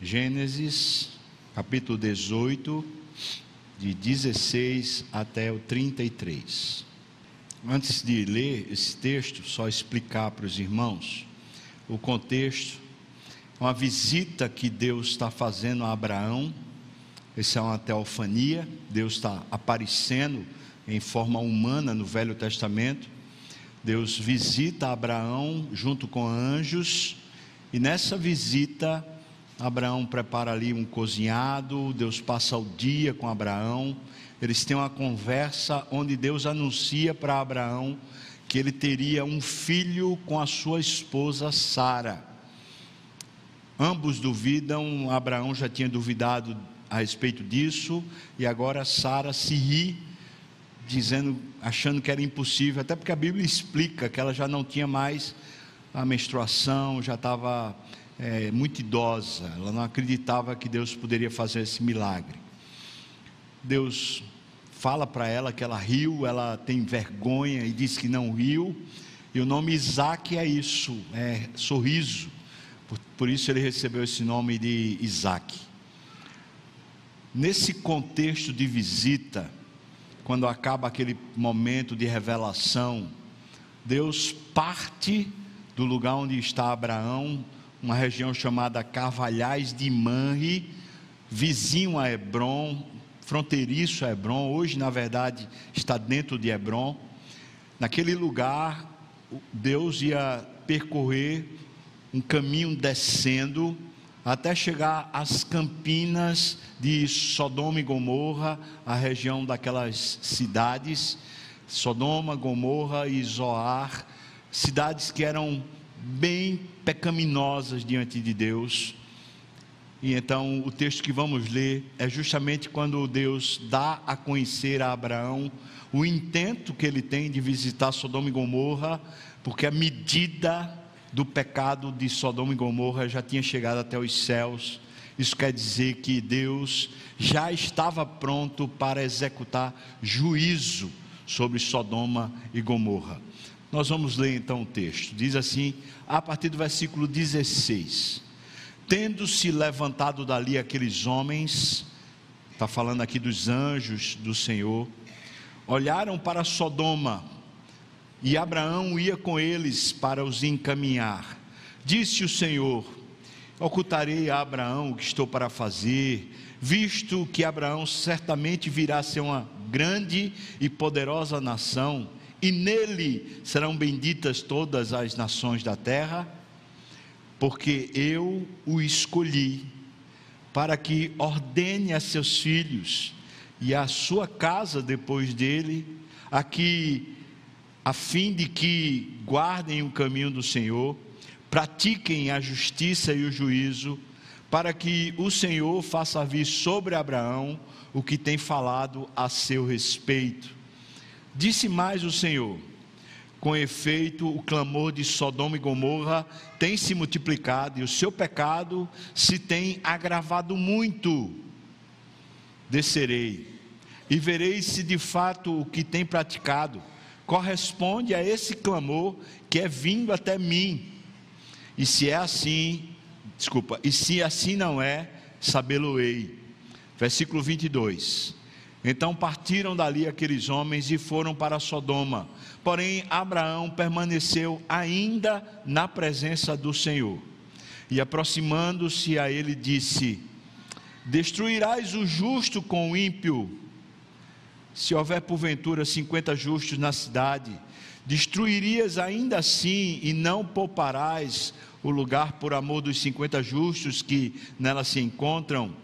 Gênesis, capítulo 18, de 16 até o 33. Antes de ler esse texto, só explicar para os irmãos o contexto. Uma visita que Deus está fazendo a Abraão. Essa é uma teofania. Deus está aparecendo em forma humana no Velho Testamento. Deus visita Abraão junto com anjos. E nessa visita, Abraão prepara ali um cozinhado, Deus passa o dia com Abraão, eles têm uma conversa onde Deus anuncia para Abraão que ele teria um filho com a sua esposa Sara. Ambos duvidam, Abraão já tinha duvidado a respeito disso, e agora Sara se ri, dizendo, achando que era impossível, até porque a Bíblia explica que ela já não tinha mais a menstruação, já estava é, muito idosa, ela não acreditava que Deus poderia fazer esse milagre. Deus fala para ela que ela riu, ela tem vergonha e diz que não riu, e o nome Isaac é isso, é sorriso, por, por isso ele recebeu esse nome de Isaac. Nesse contexto de visita, quando acaba aquele momento de revelação, Deus parte do lugar onde está Abraão, uma região chamada Carvalhais de Manre, vizinho a Hebron, fronteiriço a Hebron, hoje na verdade está dentro de Hebron. Naquele lugar, Deus ia percorrer um caminho descendo até chegar às campinas de Sodoma e Gomorra, a região daquelas cidades, Sodoma, Gomorra e Zoar, cidades que eram bem pecaminosas diante de Deus. E então o texto que vamos ler é justamente quando Deus dá a conhecer a Abraão o intento que ele tem de visitar Sodoma e Gomorra, porque a medida do pecado de Sodoma e Gomorra já tinha chegado até os céus. Isso quer dizer que Deus já estava pronto para executar juízo sobre Sodoma e Gomorra. Nós vamos ler então o texto. Diz assim, a partir do versículo 16: Tendo-se levantado dali aqueles homens, está falando aqui dos anjos do Senhor, olharam para Sodoma, e Abraão ia com eles para os encaminhar. Disse o Senhor: Ocultarei a Abraão o que estou para fazer, visto que Abraão certamente virá a ser uma grande e poderosa nação e nele serão benditas todas as nações da terra, porque eu o escolhi para que ordene a seus filhos e a sua casa depois dele, a que a fim de que guardem o caminho do Senhor, pratiquem a justiça e o juízo, para que o Senhor faça vir sobre Abraão o que tem falado a seu respeito Disse mais o Senhor: com efeito, o clamor de Sodoma e Gomorra tem se multiplicado e o seu pecado se tem agravado muito. Descerei e verei se de fato o que tem praticado corresponde a esse clamor que é vindo até mim. E se é assim, desculpa, e se assim não é, sabê-lo-ei. Versículo 22. Então partiram dali aqueles homens e foram para Sodoma. Porém, Abraão permaneceu ainda na presença do Senhor. E aproximando-se a ele, disse: Destruirás o justo com o ímpio? Se houver porventura cinquenta justos na cidade, destruirias ainda assim e não pouparás o lugar por amor dos cinquenta justos que nela se encontram?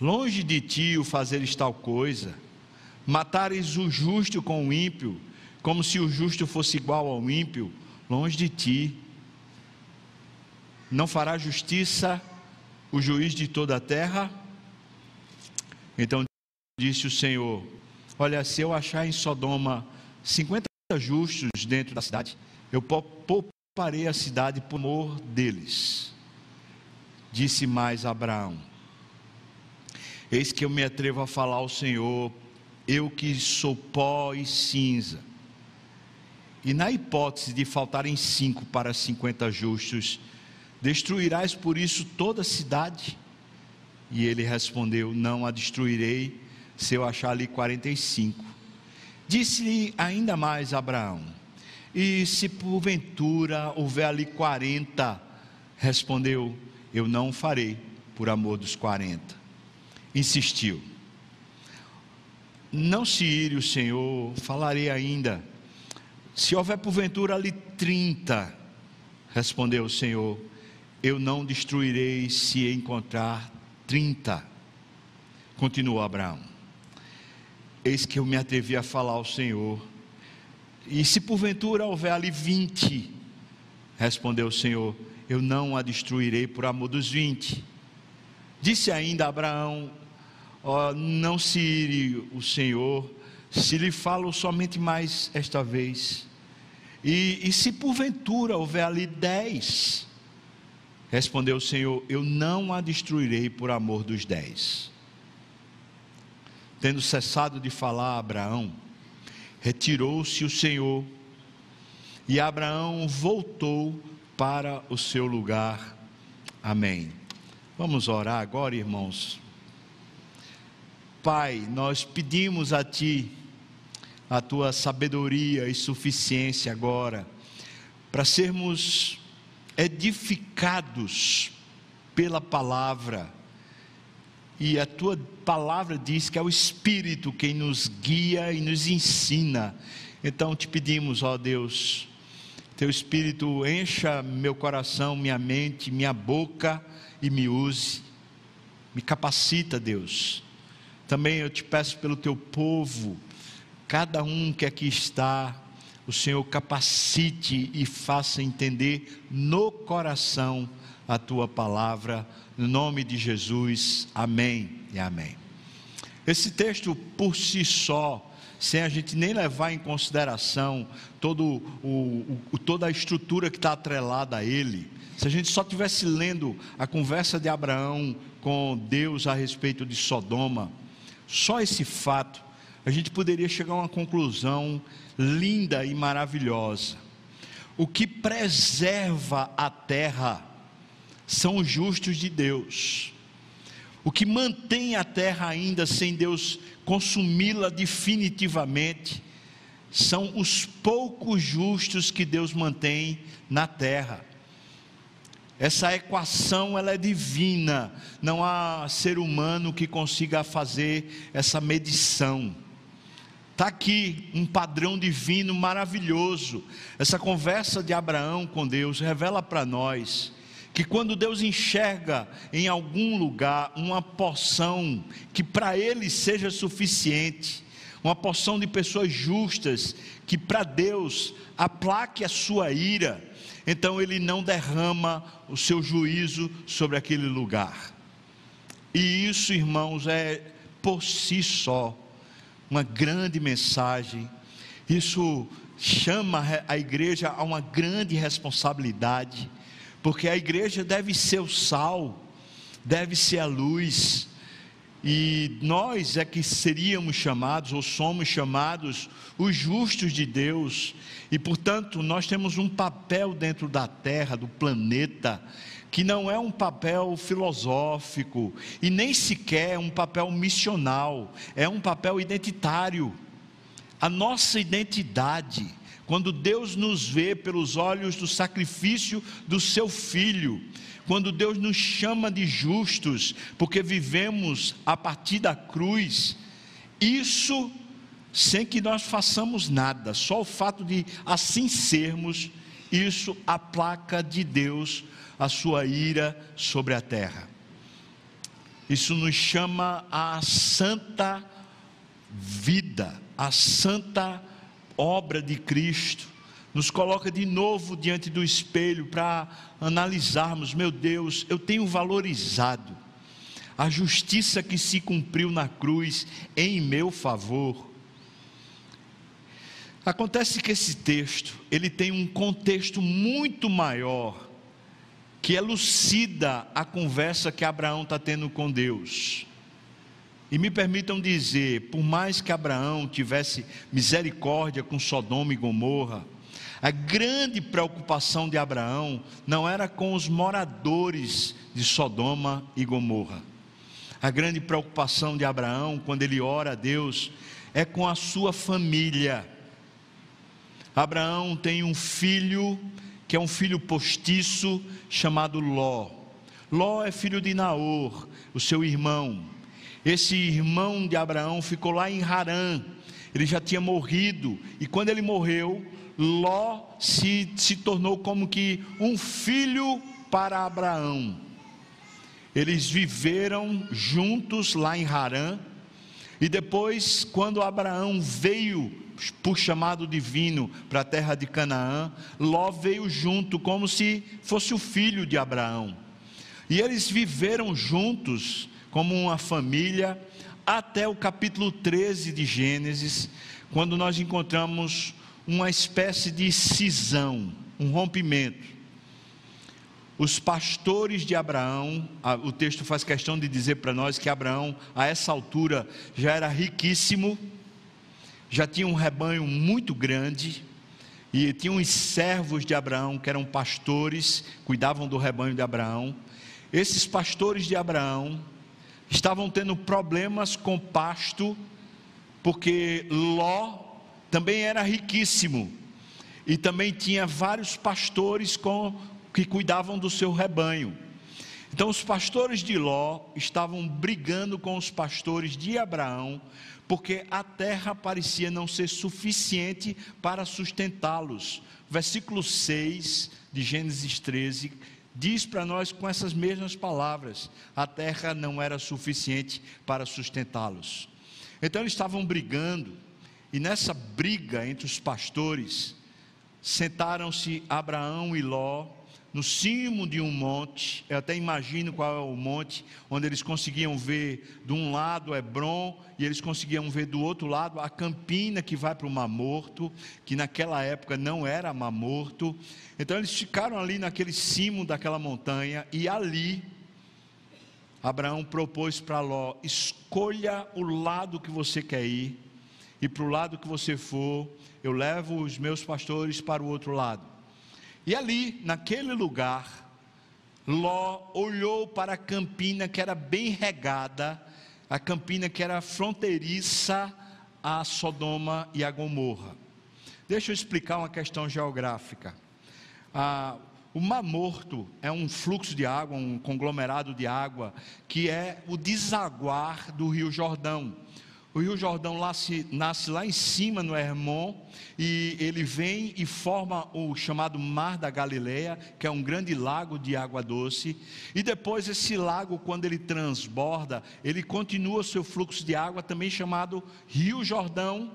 Longe de ti o fazeres tal coisa, matares o justo com o ímpio, como se o justo fosse igual ao ímpio, longe de ti. Não fará justiça o juiz de toda a terra? Então disse o Senhor: Olha, se eu achar em Sodoma 50 justos dentro da cidade, eu pouparei a cidade por amor deles. Disse mais Abraão: Eis que eu me atrevo a falar ao Senhor, eu que sou pó e cinza. E na hipótese de faltarem cinco para cinquenta justos, Destruirás por isso toda a cidade? E ele respondeu: Não a destruirei, se eu achar ali 45. Disse-lhe ainda mais Abraão: E se porventura houver ali 40? Respondeu: Eu não farei por amor dos 40. Insistiu: Não se ire o Senhor, falarei ainda. Se houver porventura ali 30, respondeu o Senhor: Eu não destruirei se encontrar 30. Continuou Abraão. Eis que eu me atrevi a falar ao Senhor. E se porventura houver ali 20, respondeu o Senhor: Eu não a destruirei por amor dos 20. Disse ainda Abraão: oh, Não se ire o Senhor, se lhe falo somente mais esta vez. E, e se porventura houver ali dez, respondeu o Senhor: Eu não a destruirei por amor dos dez. Tendo cessado de falar a Abraão, retirou-se o Senhor, e Abraão voltou para o seu lugar. Amém. Vamos orar agora, irmãos. Pai, nós pedimos a Ti a Tua sabedoria e suficiência agora, para sermos edificados pela palavra. E a tua palavra diz que é o Espírito quem nos guia e nos ensina. Então te pedimos, ó Deus, teu Espírito encha meu coração, minha mente, minha boca e me use, me capacita, Deus. Também eu te peço pelo teu povo, cada um que aqui está, o Senhor capacite e faça entender no coração a tua palavra, no nome de Jesus, amém e amém. Esse texto por si só, sem a gente nem levar em consideração todo o, o, toda a estrutura que está atrelada a ele, se a gente só tivesse lendo a conversa de Abraão com Deus a respeito de Sodoma, só esse fato, a gente poderia chegar a uma conclusão linda e maravilhosa. O que preserva a terra são os justos de Deus. O que mantém a terra ainda sem Deus consumi-la definitivamente são os poucos justos que Deus mantém na terra. Essa equação ela é divina, não há ser humano que consiga fazer essa medição. Está aqui um padrão divino maravilhoso. Essa conversa de Abraão com Deus revela para nós que quando Deus enxerga em algum lugar uma porção que para ele seja suficiente, uma porção de pessoas justas, que para Deus aplaque a sua ira, então ele não derrama o seu juízo sobre aquele lugar. E isso, irmãos, é por si só uma grande mensagem. Isso chama a igreja a uma grande responsabilidade, porque a igreja deve ser o sal, deve ser a luz, e nós é que seríamos chamados, ou somos chamados, os justos de Deus, e portanto nós temos um papel dentro da terra, do planeta, que não é um papel filosófico e nem sequer um papel missional, é um papel identitário. A nossa identidade, quando Deus nos vê pelos olhos do sacrifício do seu filho, quando Deus nos chama de justos, porque vivemos a partir da cruz, isso sem que nós façamos nada, só o fato de assim sermos, isso aplaca de Deus a sua ira sobre a terra. Isso nos chama à santa vida, à santa obra de Cristo. Nos coloca de novo diante do espelho para analisarmos: meu Deus, eu tenho valorizado a justiça que se cumpriu na cruz em meu favor. Acontece que esse texto, ele tem um contexto muito maior que elucida a conversa que Abraão está tendo com Deus. E me permitam dizer, por mais que Abraão tivesse misericórdia com Sodoma e Gomorra, A grande preocupação de Abraão não era com os moradores de Sodoma e Gomorra. A grande preocupação de Abraão, quando ele ora a Deus, é com a sua família. Abraão tem um filho, que é um filho postiço, chamado Ló. Ló é filho de Naor, o seu irmão. Esse irmão de Abraão ficou lá em Harã, ele já tinha morrido, e quando ele morreu, Ló se, se tornou como que um filho para Abraão. Eles viveram juntos lá em Harã, e depois, quando Abraão veio por chamado divino para a terra de Canaã, Ló veio junto, como se fosse o filho de Abraão. E eles viveram juntos, como uma família, até o capítulo 13 de Gênesis, quando nós encontramos uma espécie de cisão, um rompimento. Os pastores de Abraão, o texto faz questão de dizer para nós que Abraão, a essa altura, já era riquíssimo, já tinha um rebanho muito grande, e tinha uns servos de Abraão que eram pastores, cuidavam do rebanho de Abraão. Esses pastores de Abraão estavam tendo problemas com pasto, porque Ló também era riquíssimo e também tinha vários pastores com, que cuidavam do seu rebanho. Então, os pastores de Ló estavam brigando com os pastores de Abraão, porque a terra parecia não ser suficiente para sustentá-los. Versículo 6 de Gênesis 13 diz para nós com essas mesmas palavras: a terra não era suficiente para sustentá-los. Então eles estavam brigando, e nessa briga entre os pastores, sentaram-se Abraão e Ló no cimo de um monte, eu até imagino qual é o monte, onde eles conseguiam ver de um lado Hebron e eles conseguiam ver do outro lado a campina que vai para o Mar Morto, que naquela época não era Mar Morto. Então eles ficaram ali naquele cimo daquela montanha e ali Abraão propôs para Ló: escolha o lado que você quer ir, e para o lado que você for, eu levo os meus pastores para o outro lado. E ali, naquele lugar, Ló olhou para a campina que era bem regada, a campina que era fronteiriça a Sodoma e a Gomorra. Deixa eu explicar uma questão geográfica. Ah, o Mar Morto é um fluxo de água, um conglomerado de água, que é o desaguar do Rio Jordão. O Rio Jordão nasce, nasce lá em cima no Hermon e ele vem e forma o chamado Mar da Galileia, que é um grande lago de água doce. E depois esse lago, quando ele transborda, ele continua seu fluxo de água, também chamado Rio Jordão.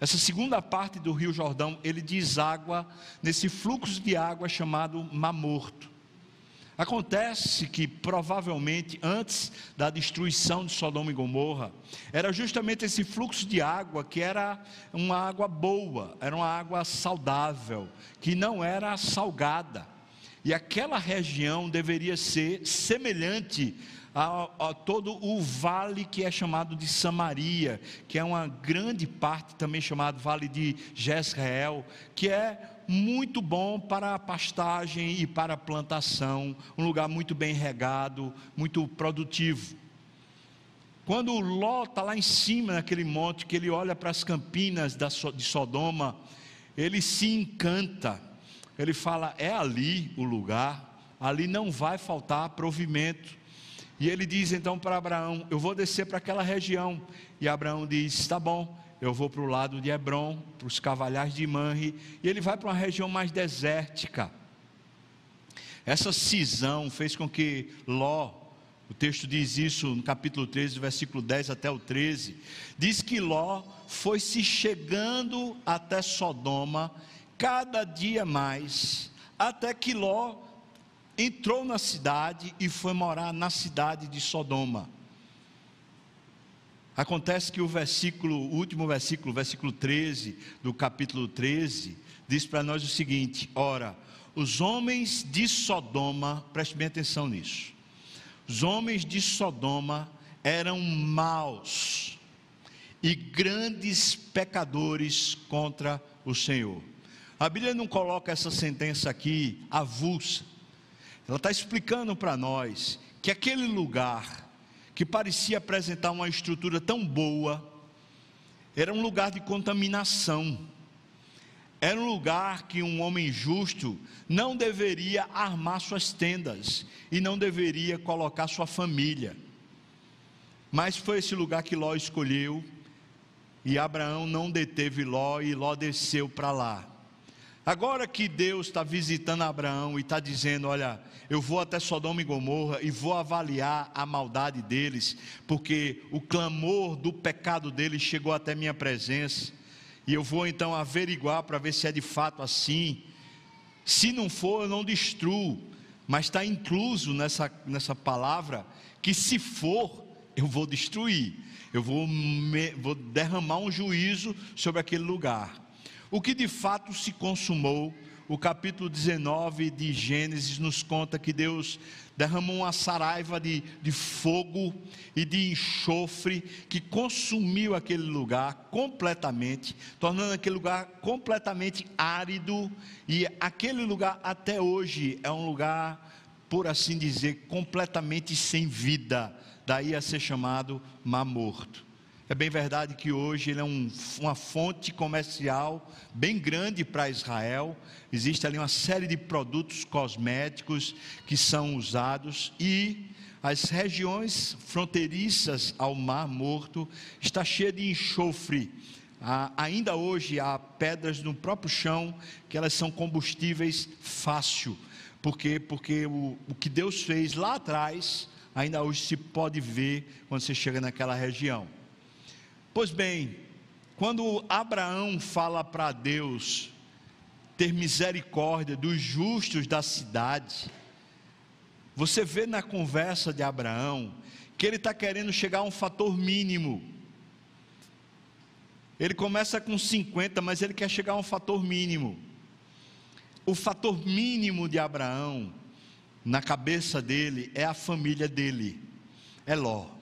Essa segunda parte do Rio Jordão, ele deságua nesse fluxo de água chamado Mar Morto. Acontece que provavelmente antes da destruição de Sodoma e Gomorra, era justamente esse fluxo de água que era uma água boa, era uma água saudável, que não era salgada. E aquela região deveria ser semelhante a, a, todo o vale que é chamado de Samaria, que é uma grande parte também chamado Vale de Jezreel, que é muito bom para a pastagem e para a plantação, um lugar muito bem regado, muito produtivo. Quando Ló está lá em cima naquele monte, que ele olha para as campinas de Sodoma, ele se encanta, ele fala: é ali o lugar, ali não vai faltar provimento. E ele diz então para Abraão: Eu vou descer para aquela região. E Abraão diz: Está bom, eu vou para o lado de Hebron, para os cavalhares de Manre, e ele vai para uma região mais desértica. Essa cisão fez com que Ló, o texto diz isso no capítulo 13, versículo 10 até o 13, diz que Ló foi se chegando até Sodoma cada dia mais, até que Ló entrou na cidade e foi morar na cidade de Sodoma. Acontece que o versículo, o último versículo, versículo 13 do capítulo 13, diz para nós o seguinte: ora, os homens de Sodoma, preste bem atenção nisso. Os homens de Sodoma eram maus e grandes pecadores contra o Senhor. A Bíblia não coloca essa sentença aqui avulsa. Ela está explicando para nós que aquele lugar que parecia apresentar uma estrutura tão boa, era um lugar de contaminação. Era um lugar que um homem justo não deveria armar suas tendas e não deveria colocar sua família. Mas foi esse lugar que Ló escolheu, e Abraão não deteve Ló, e Ló desceu para lá. Agora que Deus está visitando Abraão e está dizendo: Olha, eu vou até Sodoma e Gomorra e vou avaliar a maldade deles, porque o clamor do pecado deles chegou até minha presença, e eu vou então averiguar para ver se é de fato assim. Se não for, eu não destruo, mas está incluso nessa, nessa palavra que se for, eu vou destruir, eu vou, me, vou derramar um juízo sobre aquele lugar. O que de fato se consumou, o capítulo 19 de Gênesis nos conta que Deus derramou uma saraiva de, de fogo e de enxofre que consumiu aquele lugar completamente, tornando aquele lugar completamente árido, e aquele lugar até hoje é um lugar, por assim dizer, completamente sem vida, daí a ser chamado Mar Morto. É bem verdade que hoje ele é um, uma fonte comercial bem grande para Israel. Existe ali uma série de produtos cosméticos que são usados e as regiões fronteiriças ao Mar Morto está cheia de enxofre. Ah, ainda hoje há pedras no próprio chão que elas são combustíveis fácil. Por quê? Porque o, o que Deus fez lá atrás ainda hoje se pode ver quando você chega naquela região. Pois bem, quando Abraão fala para Deus ter misericórdia dos justos da cidade, você vê na conversa de Abraão que ele está querendo chegar a um fator mínimo. Ele começa com 50, mas ele quer chegar a um fator mínimo. O fator mínimo de Abraão, na cabeça dele, é a família dele, é Ló.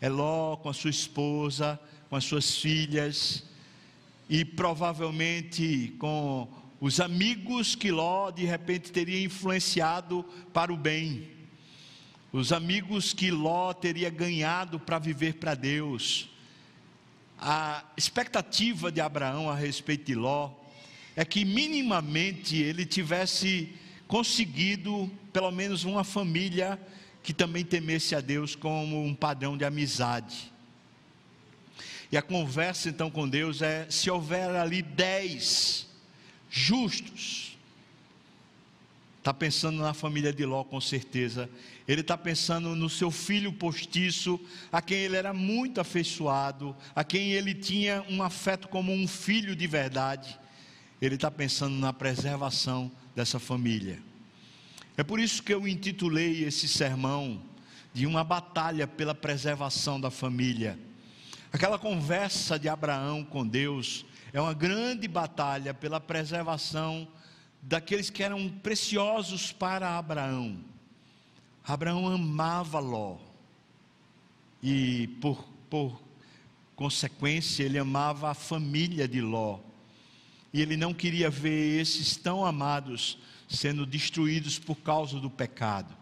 É Ló com a sua esposa, com as suas filhas, e provavelmente com os amigos que Ló de repente teria influenciado para o bem, os amigos que Ló teria ganhado para viver para Deus. A expectativa de Abraão a respeito de Ló é que minimamente ele tivesse conseguido pelo menos uma família que também temesse a Deus como um padrão de amizade. E a conversa então com Deus é: se houver ali dez justos, está pensando na família de Ló com certeza, ele está pensando no seu filho postiço, a quem ele era muito afeiçoado, a quem ele tinha um afeto como um filho de verdade, ele está pensando na preservação dessa família. É por isso que eu intitulei esse sermão de uma batalha pela preservação da família. Aquela conversa de Abraão com Deus é uma grande batalha pela preservação daqueles que eram preciosos para Abraão. Abraão amava Ló, e por, por consequência, ele amava a família de Ló, e ele não queria ver esses tão amados sendo destruídos por causa do pecado.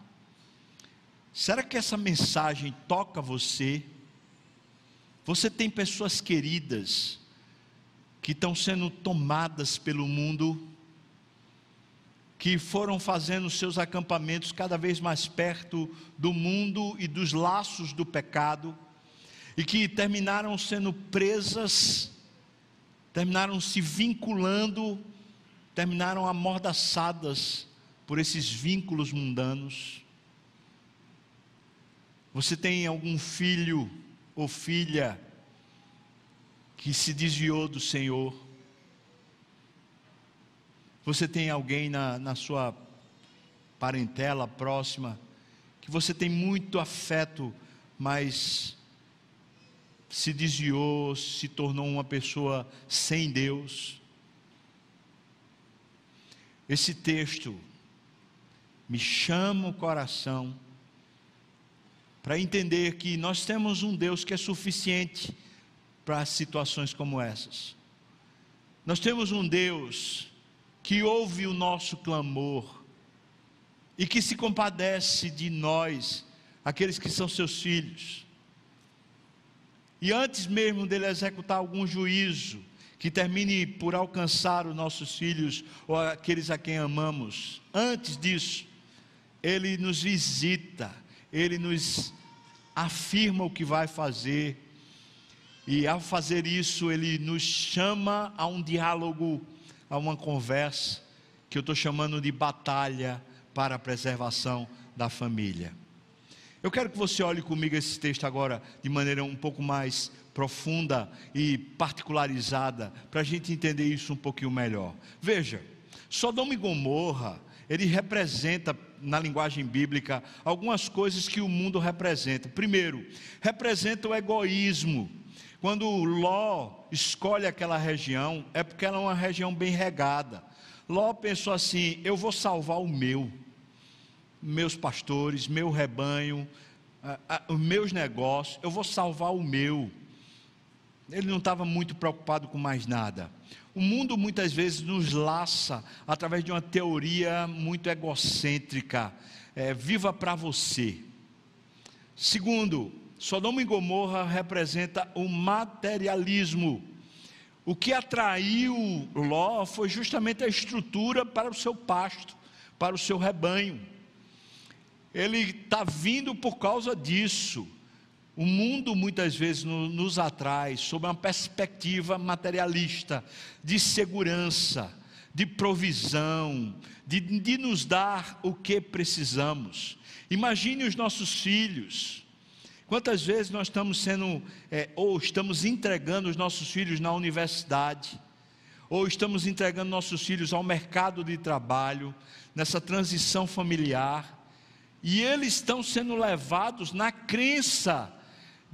Será que essa mensagem toca você? Você tem pessoas queridas que estão sendo tomadas pelo mundo, que foram fazendo seus acampamentos cada vez mais perto do mundo e dos laços do pecado, e que terminaram sendo presas, terminaram se vinculando terminaram amordaçadas por esses vínculos mundanos. Você tem algum filho ou filha que se desviou do Senhor? Você tem alguém na, na sua parentela próxima que você tem muito afeto, mas se desviou, se tornou uma pessoa sem Deus? Esse texto me chama o coração para entender que nós temos um Deus que é suficiente para situações como essas. Nós temos um Deus que ouve o nosso clamor e que se compadece de nós, aqueles que são seus filhos. E antes mesmo dele executar algum juízo que termine por alcançar os nossos filhos ou aqueles a quem amamos, antes disso, ele nos visita, ele nos afirma o que vai fazer, e ao fazer isso, ele nos chama a um diálogo, a uma conversa, que eu estou chamando de batalha para a preservação da família. Eu quero que você olhe comigo esse texto agora de maneira um pouco mais profunda e particularizada, para a gente entender isso um pouquinho melhor. Veja, Sodoma e Gomorra, ele representa, na linguagem bíblica, algumas coisas que o mundo representa. Primeiro, representa o egoísmo. Quando Ló escolhe aquela região, é porque ela é uma região bem regada. Ló pensou assim: eu vou salvar o meu meus pastores, meu rebanho, os meus negócios, eu vou salvar o meu. Ele não estava muito preocupado com mais nada. O mundo muitas vezes nos laça através de uma teoria muito egocêntrica. É, viva para você. Segundo, Sodoma e Gomorra representa o materialismo. O que atraiu Ló foi justamente a estrutura para o seu pasto, para o seu rebanho ele está vindo por causa disso. O mundo muitas vezes nos atrai sob uma perspectiva materialista, de segurança, de provisão, de, de nos dar o que precisamos. Imagine os nossos filhos. Quantas vezes nós estamos sendo, é, ou estamos entregando os nossos filhos na universidade, ou estamos entregando nossos filhos ao mercado de trabalho, nessa transição familiar, e eles estão sendo levados na crença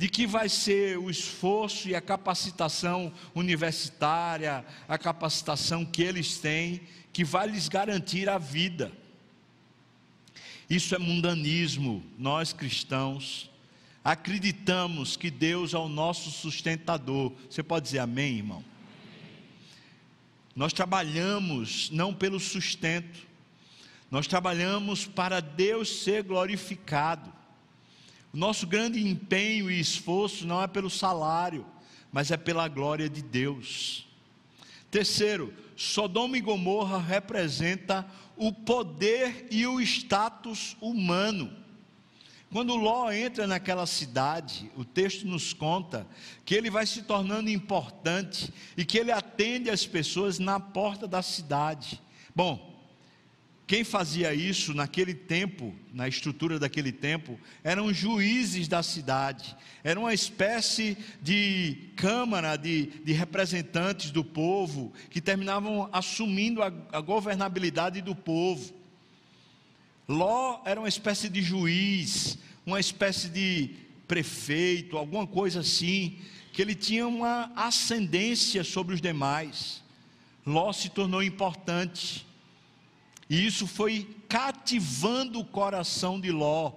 de que vai ser o esforço e a capacitação universitária, a capacitação que eles têm, que vai lhes garantir a vida. Isso é mundanismo. Nós cristãos acreditamos que Deus é o nosso sustentador. Você pode dizer amém, irmão? Nós trabalhamos não pelo sustento, nós trabalhamos para Deus ser glorificado. O nosso grande empenho e esforço não é pelo salário, mas é pela glória de Deus. Terceiro, Sodoma e Gomorra representa o poder e o status humano. Quando Ló entra naquela cidade, o texto nos conta que ele vai se tornando importante e que ele atende as pessoas na porta da cidade. Bom, quem fazia isso naquele tempo, na estrutura daquele tempo, eram juízes da cidade, era uma espécie de câmara de, de representantes do povo, que terminavam assumindo a, a governabilidade do povo. Ló era uma espécie de juiz, uma espécie de prefeito, alguma coisa assim, que ele tinha uma ascendência sobre os demais. Ló se tornou importante. E isso foi cativando o coração de Ló.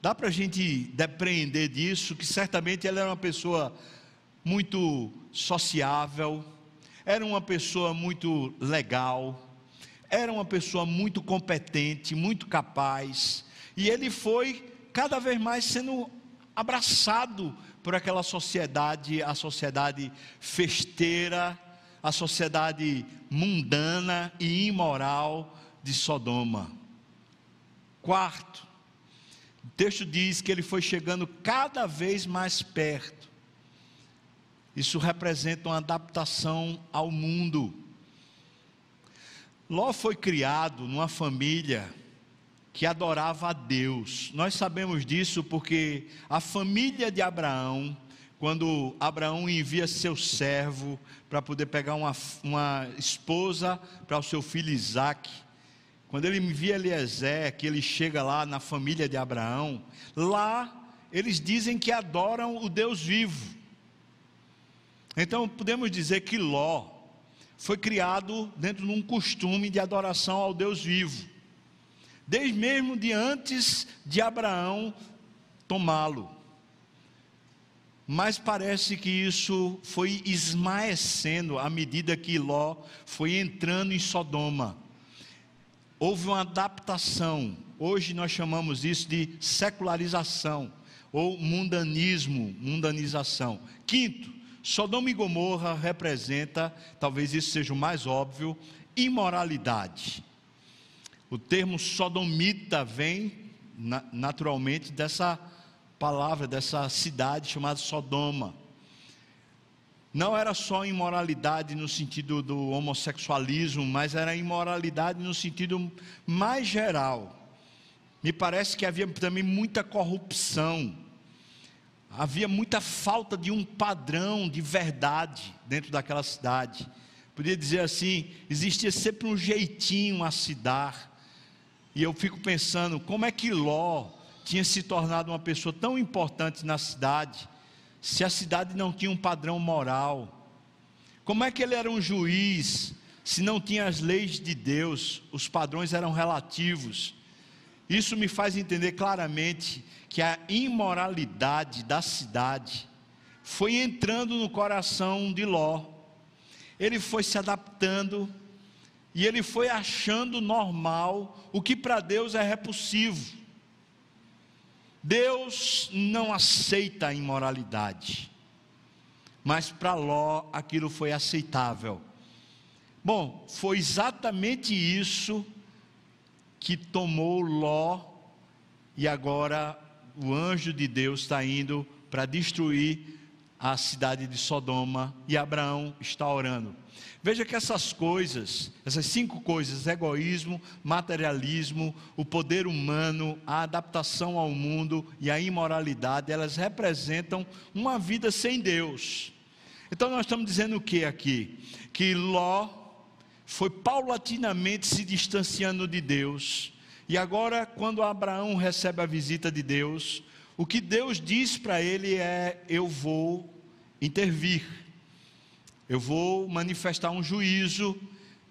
Dá para a gente depreender disso, que certamente ela era uma pessoa muito sociável, era uma pessoa muito legal, era uma pessoa muito competente, muito capaz, e ele foi cada vez mais sendo abraçado por aquela sociedade, a sociedade festeira, a sociedade mundana e imoral de Sodoma. Quarto, o texto diz que ele foi chegando cada vez mais perto. Isso representa uma adaptação ao mundo. Ló foi criado numa família que adorava a Deus. Nós sabemos disso porque a família de Abraão quando Abraão envia seu servo para poder pegar uma, uma esposa para o seu filho Isaac, quando ele envia Eliezer, que ele chega lá na família de Abraão, lá eles dizem que adoram o Deus vivo. Então podemos dizer que Ló foi criado dentro de um costume de adoração ao Deus vivo, desde mesmo de antes de Abraão tomá-lo. Mas parece que isso foi esmaecendo à medida que Ló foi entrando em Sodoma. Houve uma adaptação. Hoje nós chamamos isso de secularização ou mundanismo, mundanização. Quinto, Sodoma e Gomorra representa, talvez isso seja o mais óbvio, imoralidade. O termo sodomita vem naturalmente dessa palavra, dessa cidade chamada Sodoma. Não era só imoralidade no sentido do homossexualismo, mas era imoralidade no sentido mais geral. Me parece que havia também muita corrupção, havia muita falta de um padrão de verdade dentro daquela cidade. Podia dizer assim: existia sempre um jeitinho a se dar. E eu fico pensando, como é que Ló tinha se tornado uma pessoa tão importante na cidade, se a cidade não tinha um padrão moral? Como é que ele era um juiz, se não tinha as leis de Deus, os padrões eram relativos? Isso me faz entender claramente que a imoralidade da cidade foi entrando no coração de Ló. Ele foi se adaptando e ele foi achando normal o que para Deus é repulsivo. Deus não aceita a imoralidade, mas para Ló aquilo foi aceitável. Bom, foi exatamente isso que tomou Ló, e agora o anjo de Deus está indo para destruir a cidade de Sodoma, e Abraão está orando. Veja que essas coisas, essas cinco coisas, egoísmo, materialismo, o poder humano, a adaptação ao mundo e a imoralidade, elas representam uma vida sem Deus. Então nós estamos dizendo o que aqui? Que Ló foi paulatinamente se distanciando de Deus. E agora, quando Abraão recebe a visita de Deus, o que Deus diz para ele é: Eu vou intervir eu vou manifestar um juízo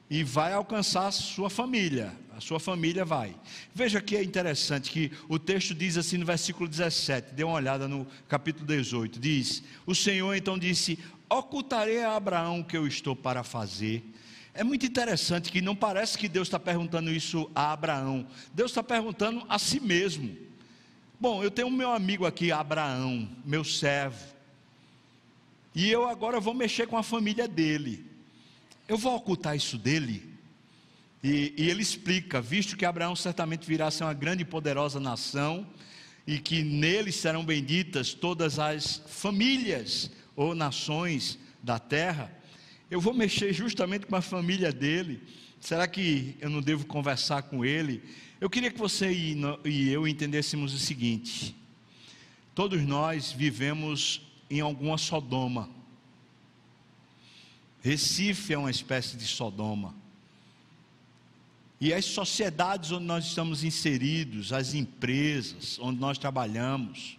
e vai alcançar a sua família. A sua família vai. Veja que é interessante que o texto diz assim no versículo 17, dê uma olhada no capítulo 18, diz: O Senhor então disse: Ocultarei a Abraão o que eu estou para fazer. É muito interessante que não parece que Deus está perguntando isso a Abraão, Deus está perguntando a si mesmo. Bom, eu tenho um meu amigo aqui, Abraão, meu servo. E eu agora vou mexer com a família dele. Eu vou ocultar isso dele. E, e, ele explica: visto que Abraão certamente virá a ser uma grande e poderosa nação, e que nele serão benditas todas as famílias ou nações da terra, eu vou mexer justamente com a família dele. Será que eu não devo conversar com ele? Eu queria que você e eu entendêssemos o seguinte: todos nós vivemos em alguma Sodoma. Recife é uma espécie de Sodoma. E as sociedades onde nós estamos inseridos, as empresas onde nós trabalhamos,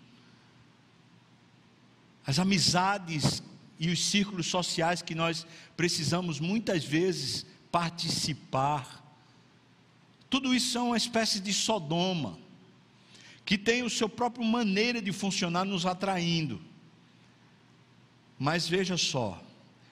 as amizades e os círculos sociais que nós precisamos muitas vezes participar, tudo isso é uma espécie de Sodoma, que tem o seu próprio maneira de funcionar nos atraindo. Mas veja só,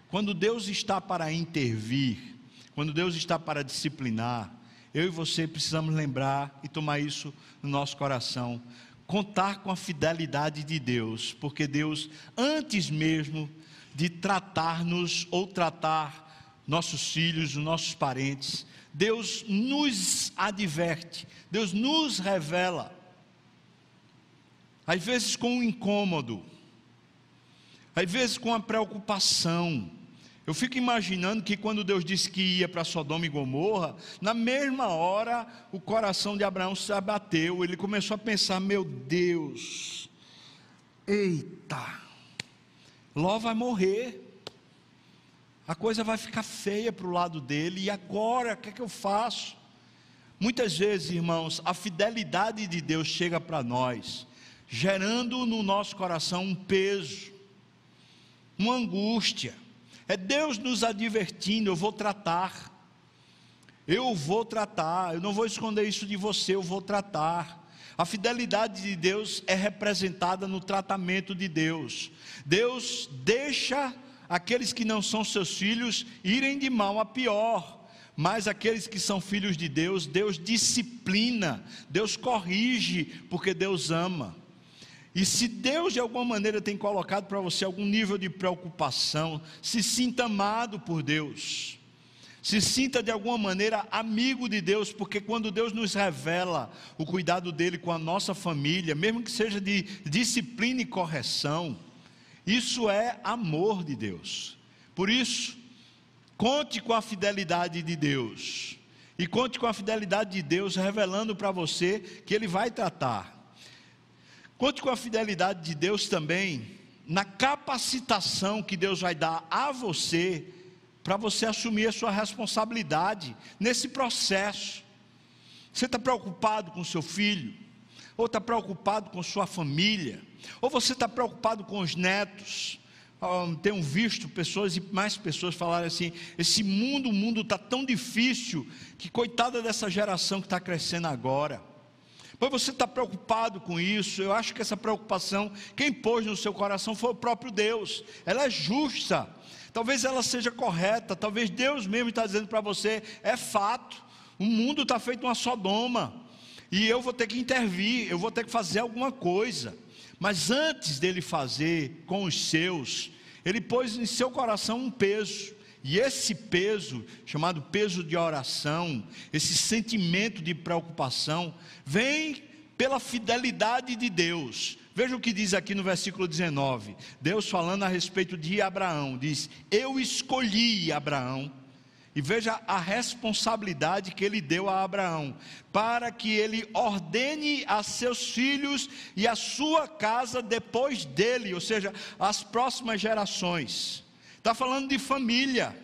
quando Deus está para intervir, quando Deus está para disciplinar, eu e você precisamos lembrar e tomar isso no nosso coração, contar com a fidelidade de Deus, porque Deus, antes mesmo de tratar-nos ou tratar nossos filhos, os nossos parentes, Deus nos adverte, Deus nos revela, às vezes com um incômodo, às vezes com a preocupação. Eu fico imaginando que quando Deus disse que ia para Sodoma e Gomorra, na mesma hora o coração de Abraão se abateu, ele começou a pensar: meu Deus, eita, Ló vai morrer, a coisa vai ficar feia para o lado dele, e agora, o que é que eu faço? Muitas vezes, irmãos, a fidelidade de Deus chega para nós, gerando no nosso coração um peso, uma angústia. É Deus nos advertindo: eu vou tratar, eu vou tratar, eu não vou esconder isso de você, eu vou tratar. A fidelidade de Deus é representada no tratamento de Deus. Deus deixa aqueles que não são seus filhos irem de mal a pior. Mas aqueles que são filhos de Deus, Deus disciplina, Deus corrige, porque Deus ama. E se Deus de alguma maneira tem colocado para você algum nível de preocupação, se sinta amado por Deus. Se sinta de alguma maneira amigo de Deus, porque quando Deus nos revela o cuidado dele com a nossa família, mesmo que seja de disciplina e correção, isso é amor de Deus. Por isso, conte com a fidelidade de Deus. E conte com a fidelidade de Deus, revelando para você que Ele vai tratar. Conte com a fidelidade de Deus também na capacitação que Deus vai dar a você para você assumir a sua responsabilidade nesse processo. Você está preocupado com seu filho, ou está preocupado com sua família, ou você está preocupado com os netos. Um, tenho visto pessoas e mais pessoas falarem assim: esse mundo, o mundo está tão difícil que coitada dessa geração que está crescendo agora. Pois você está preocupado com isso. Eu acho que essa preocupação, quem pôs no seu coração foi o próprio Deus. Ela é justa talvez ela seja correta, talvez Deus mesmo está dizendo para você: é fato, o mundo está feito uma Sodoma, e eu vou ter que intervir, eu vou ter que fazer alguma coisa. Mas antes dele fazer com os seus, ele pôs em seu coração um peso, e esse peso, chamado peso de oração, esse sentimento de preocupação, vem pela fidelidade de Deus, Veja o que diz aqui no versículo 19. Deus falando a respeito de Abraão, diz: Eu escolhi Abraão. E veja a responsabilidade que ele deu a Abraão, para que ele ordene a seus filhos e a sua casa depois dele, ou seja, as próximas gerações. Está falando de família.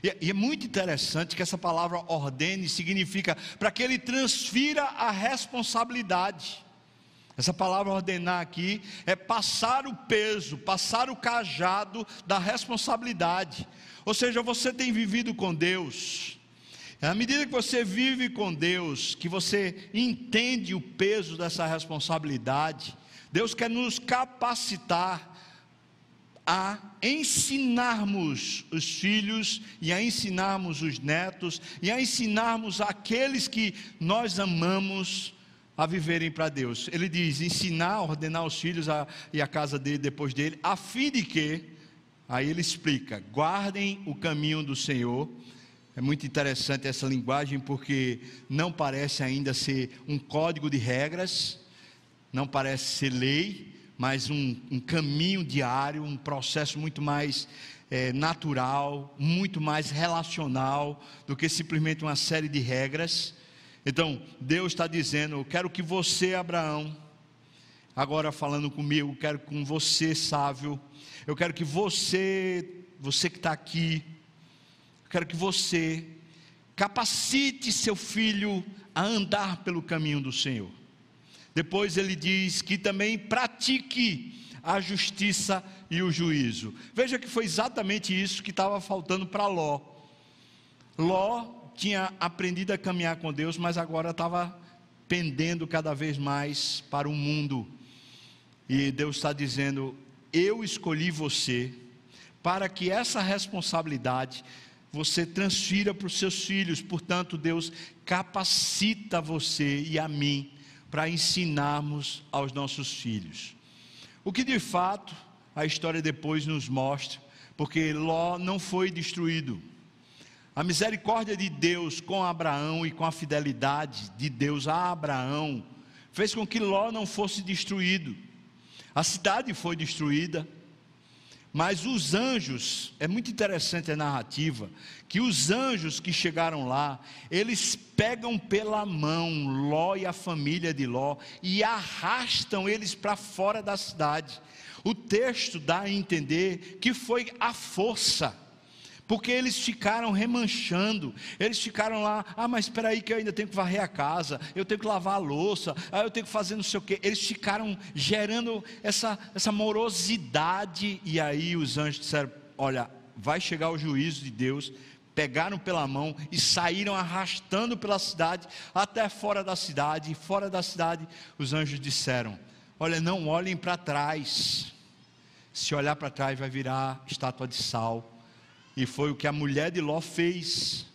E é muito interessante que essa palavra ordene significa para que ele transfira a responsabilidade. Essa palavra ordenar aqui é passar o peso, passar o cajado da responsabilidade. Ou seja, você tem vivido com Deus. À medida que você vive com Deus, que você entende o peso dessa responsabilidade, Deus quer nos capacitar a ensinarmos os filhos e a ensinarmos os netos e a ensinarmos aqueles que nós amamos a viverem para Deus. Ele diz: ensinar, ordenar os filhos a, e a casa dele depois dele, a fim de que, aí ele explica, guardem o caminho do Senhor. É muito interessante essa linguagem porque não parece ainda ser um código de regras, não parece ser lei, mas um, um caminho diário, um processo muito mais é, natural, muito mais relacional do que simplesmente uma série de regras. Então, Deus está dizendo: Eu quero que você, Abraão, agora falando comigo, quero com você, sábio, eu quero que você, você que está aqui, quero que você capacite seu filho a andar pelo caminho do Senhor. Depois ele diz que também pratique a justiça e o juízo. Veja que foi exatamente isso que estava faltando para Ló. Ló tinha aprendido a caminhar com Deus, mas agora estava pendendo cada vez mais para o mundo. E Deus está dizendo: Eu escolhi você para que essa responsabilidade você transfira para os seus filhos. Portanto, Deus capacita você e a mim para ensinarmos aos nossos filhos. O que de fato a história depois nos mostra, porque Ló não foi destruído. A misericórdia de Deus com Abraão e com a fidelidade de Deus a Abraão fez com que Ló não fosse destruído. A cidade foi destruída, mas os anjos, é muito interessante a narrativa, que os anjos que chegaram lá, eles pegam pela mão Ló e a família de Ló e arrastam eles para fora da cidade. O texto dá a entender que foi a força porque eles ficaram remanchando, eles ficaram lá, ah, mas espera aí que eu ainda tenho que varrer a casa, eu tenho que lavar a louça, ah, eu tenho que fazer não sei o quê. Eles ficaram gerando essa, essa morosidade, e aí os anjos disseram: olha, vai chegar o juízo de Deus, pegaram pela mão e saíram arrastando pela cidade até fora da cidade. E fora da cidade, os anjos disseram: Olha, não olhem para trás. Se olhar para trás, vai virar estátua de sal. E foi o que a mulher de Ló fez,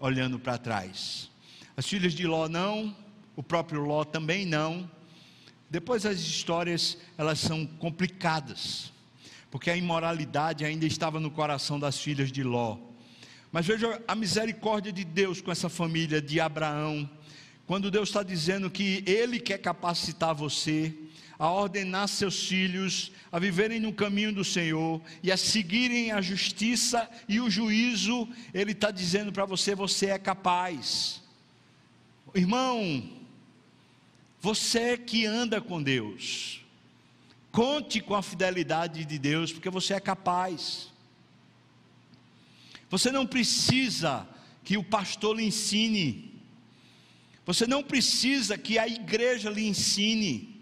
olhando para trás. As filhas de Ló não, o próprio Ló também não. Depois as histórias, elas são complicadas, porque a imoralidade ainda estava no coração das filhas de Ló. Mas veja a misericórdia de Deus com essa família de Abraão, quando Deus está dizendo que Ele quer capacitar você a ordenar seus filhos a viverem no caminho do Senhor e a seguirem a justiça e o juízo, Ele está dizendo para você: você é capaz. Irmão, você que anda com Deus, conte com a fidelidade de Deus, porque você é capaz. Você não precisa que o pastor lhe ensine, você não precisa que a igreja lhe ensine,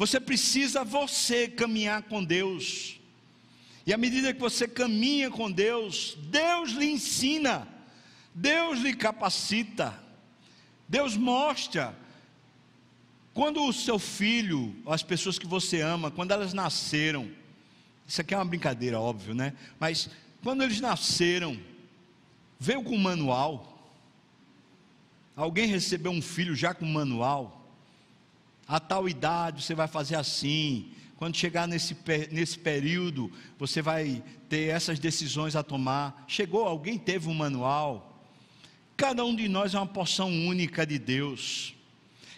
você precisa você caminhar com Deus. E à medida que você caminha com Deus, Deus lhe ensina, Deus lhe capacita, Deus mostra. Quando o seu filho, as pessoas que você ama, quando elas nasceram, isso aqui é uma brincadeira, óbvio, né? Mas quando eles nasceram, veio com um manual. Alguém recebeu um filho já com um manual a tal idade você vai fazer assim, quando chegar nesse, nesse período, você vai ter essas decisões a tomar. Chegou, alguém teve um manual. Cada um de nós é uma porção única de Deus.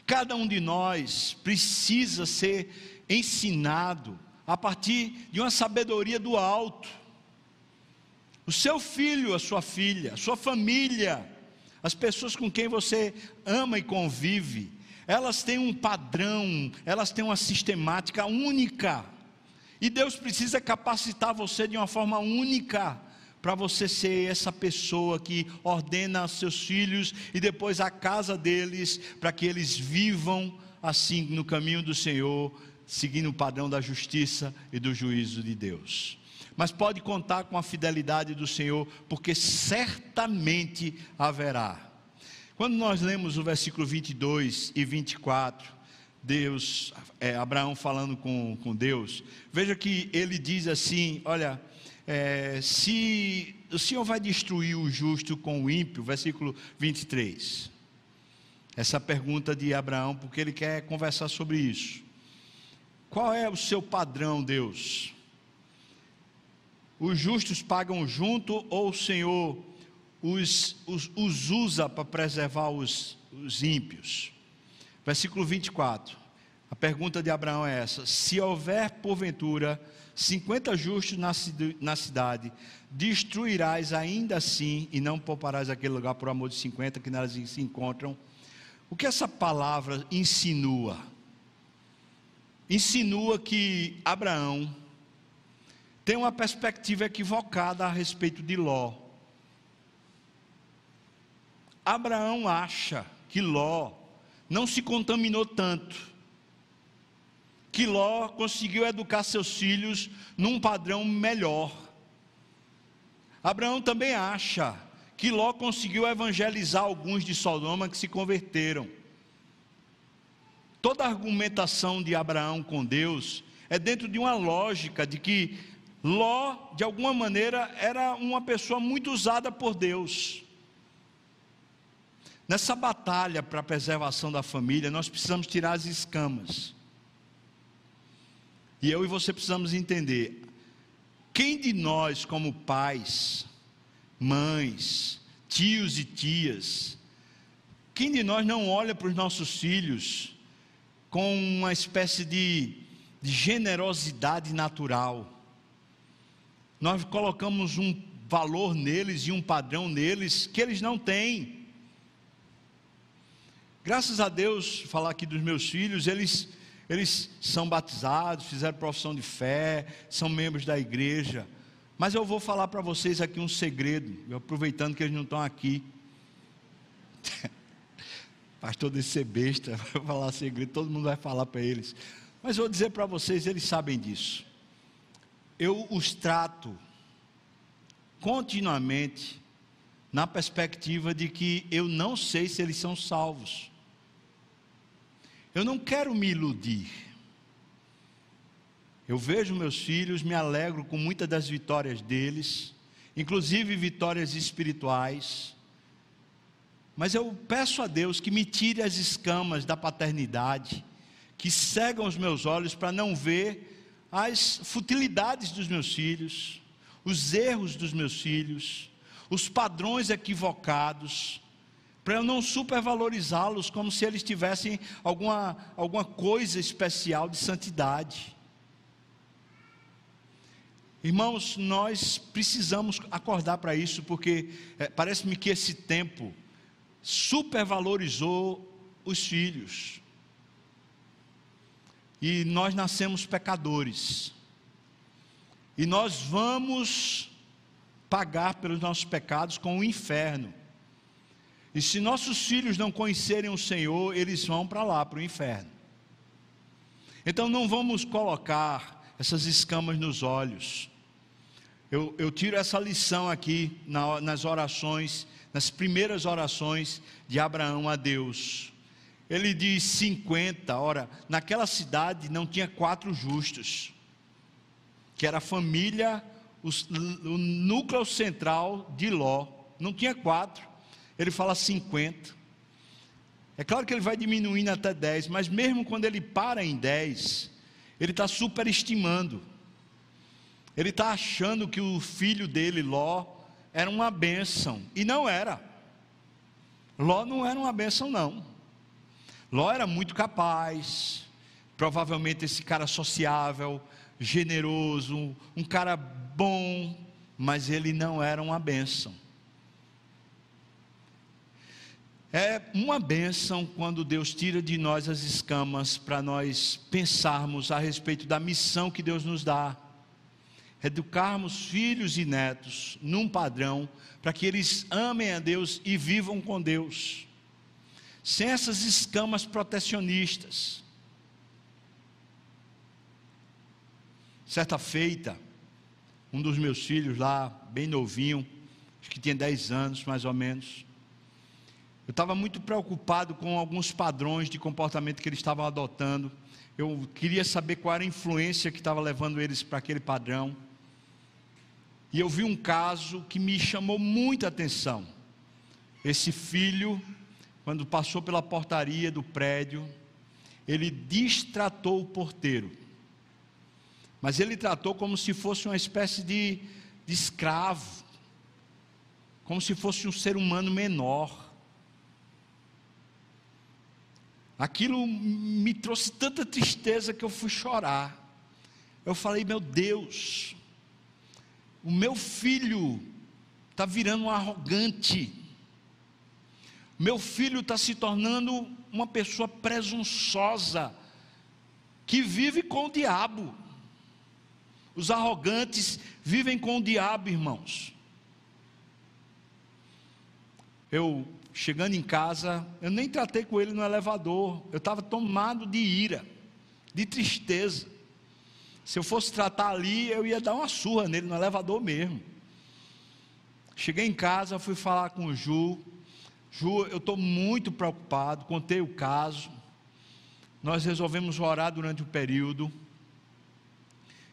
Cada um de nós precisa ser ensinado a partir de uma sabedoria do alto. O seu filho, a sua filha, a sua família, as pessoas com quem você ama e convive, elas têm um padrão, elas têm uma sistemática única. E Deus precisa capacitar você de uma forma única para você ser essa pessoa que ordena seus filhos e depois a casa deles, para que eles vivam assim no caminho do Senhor, seguindo o padrão da justiça e do juízo de Deus. Mas pode contar com a fidelidade do Senhor, porque certamente haverá quando nós lemos o versículo 22 e 24, Deus, é, Abraão falando com, com Deus, veja que ele diz assim: Olha, é, se o Senhor vai destruir o justo com o ímpio, versículo 23. Essa pergunta de Abraão, porque ele quer conversar sobre isso. Qual é o seu padrão, Deus? Os justos pagam junto ou o Senhor os, os, os usa para preservar os, os ímpios. Versículo 24. A pergunta de Abraão é essa: Se houver porventura 50 justos na, cidade, destruirás ainda assim e não pouparás aquele lugar por amor de 50 que nelas se encontram. O que essa palavra insinua? Insinua que Abraão tem uma perspectiva equivocada a respeito de Ló. Abraão acha que Ló não se contaminou tanto, que Ló conseguiu educar seus filhos num padrão melhor. Abraão também acha que Ló conseguiu evangelizar alguns de Sodoma que se converteram. Toda a argumentação de Abraão com Deus é dentro de uma lógica de que Ló, de alguma maneira, era uma pessoa muito usada por Deus. Nessa batalha para a preservação da família, nós precisamos tirar as escamas. E eu e você precisamos entender: quem de nós, como pais, mães, tios e tias, quem de nós não olha para os nossos filhos com uma espécie de, de generosidade natural? Nós colocamos um valor neles e um padrão neles que eles não têm. Graças a Deus, falar aqui dos meus filhos, eles, eles são batizados, fizeram profissão de fé, são membros da igreja. Mas eu vou falar para vocês aqui um segredo, aproveitando que eles não estão aqui. Pastor desse ser besta, vai falar segredo, todo mundo vai falar para eles. Mas eu vou dizer para vocês, eles sabem disso. Eu os trato continuamente na perspectiva de que eu não sei se eles são salvos. Eu não quero me iludir. Eu vejo meus filhos, me alegro com muitas das vitórias deles, inclusive vitórias espirituais. Mas eu peço a Deus que me tire as escamas da paternidade, que cegam os meus olhos para não ver as futilidades dos meus filhos, os erros dos meus filhos, os padrões equivocados, para eu não supervalorizá-los como se eles tivessem alguma, alguma coisa especial de santidade. Irmãos, nós precisamos acordar para isso, porque é, parece-me que esse tempo supervalorizou os filhos. E nós nascemos pecadores. E nós vamos pagar pelos nossos pecados com o inferno. E se nossos filhos não conhecerem o Senhor, eles vão para lá, para o inferno. Então não vamos colocar essas escamas nos olhos. Eu, eu tiro essa lição aqui na, nas orações, nas primeiras orações de Abraão a Deus. Ele diz 50, ora, naquela cidade não tinha quatro justos, que era a família, os, o núcleo central de Ló, não tinha quatro, ele fala 50. É claro que ele vai diminuindo até 10, mas mesmo quando ele para em 10, ele está superestimando. Ele está achando que o filho dele, Ló, era uma bênção. E não era. Ló não era uma bênção, não. Ló era muito capaz. Provavelmente esse cara sociável, generoso, um cara bom, mas ele não era uma bênção. É uma bênção quando Deus tira de nós as escamas para nós pensarmos a respeito da missão que Deus nos dá educarmos filhos e netos num padrão para que eles amem a Deus e vivam com Deus, sem essas escamas protecionistas. Certa feita, um dos meus filhos lá, bem novinho, acho que tinha 10 anos mais ou menos, eu estava muito preocupado com alguns padrões de comportamento que eles estavam adotando. Eu queria saber qual era a influência que estava levando eles para aquele padrão. E eu vi um caso que me chamou muita atenção. Esse filho, quando passou pela portaria do prédio, ele distratou o porteiro. Mas ele tratou como se fosse uma espécie de, de escravo, como se fosse um ser humano menor. Aquilo me trouxe tanta tristeza que eu fui chorar. Eu falei, meu Deus, o meu filho está virando um arrogante. Meu filho está se tornando uma pessoa presunçosa, que vive com o diabo. Os arrogantes vivem com o diabo, irmãos. Eu, chegando em casa, eu nem tratei com ele no elevador, eu estava tomado de ira, de tristeza. Se eu fosse tratar ali, eu ia dar uma surra nele no elevador mesmo. Cheguei em casa, fui falar com o Ju. Ju, eu estou muito preocupado, contei o caso. Nós resolvemos orar durante o período.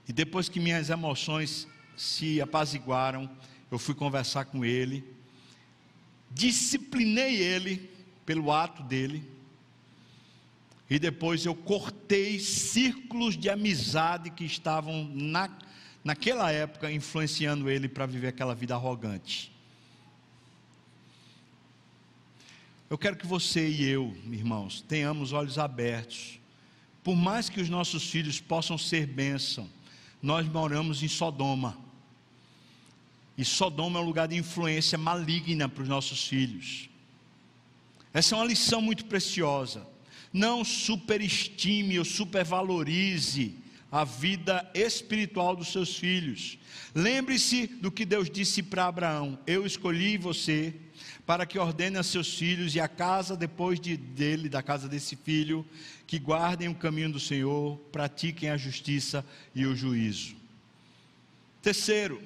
E depois que minhas emoções se apaziguaram, eu fui conversar com ele. Disciplinei ele pelo ato dele e depois eu cortei círculos de amizade que estavam na, naquela época influenciando ele para viver aquela vida arrogante. Eu quero que você e eu, irmãos, tenhamos olhos abertos. Por mais que os nossos filhos possam ser bênção, nós moramos em Sodoma. E Sodoma é um lugar de influência maligna para os nossos filhos. Essa é uma lição muito preciosa. Não superestime ou supervalorize a vida espiritual dos seus filhos. Lembre-se do que Deus disse para Abraão: Eu escolhi você para que ordene a seus filhos e a casa depois de, dele, da casa desse filho, que guardem o caminho do Senhor, pratiquem a justiça e o juízo. Terceiro,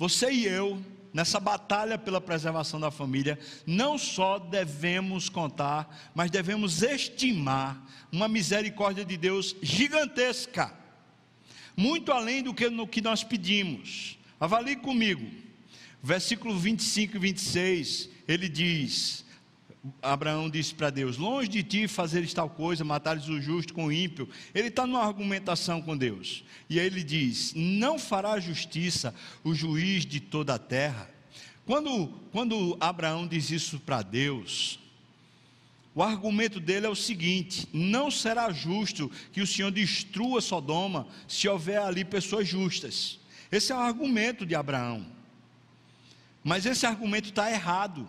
você e eu nessa batalha pela preservação da família, não só devemos contar, mas devemos estimar uma misericórdia de Deus gigantesca, muito além do que no que nós pedimos. Avalie comigo, versículo 25 e 26, ele diz: Abraão disse para Deus: Longe de ti fazeres tal coisa, matares o justo com o ímpio. Ele está numa argumentação com Deus. E aí ele diz: Não fará justiça o juiz de toda a terra. Quando, quando Abraão diz isso para Deus, o argumento dele é o seguinte: não será justo que o Senhor destrua Sodoma se houver ali pessoas justas. Esse é o argumento de Abraão. Mas esse argumento está errado.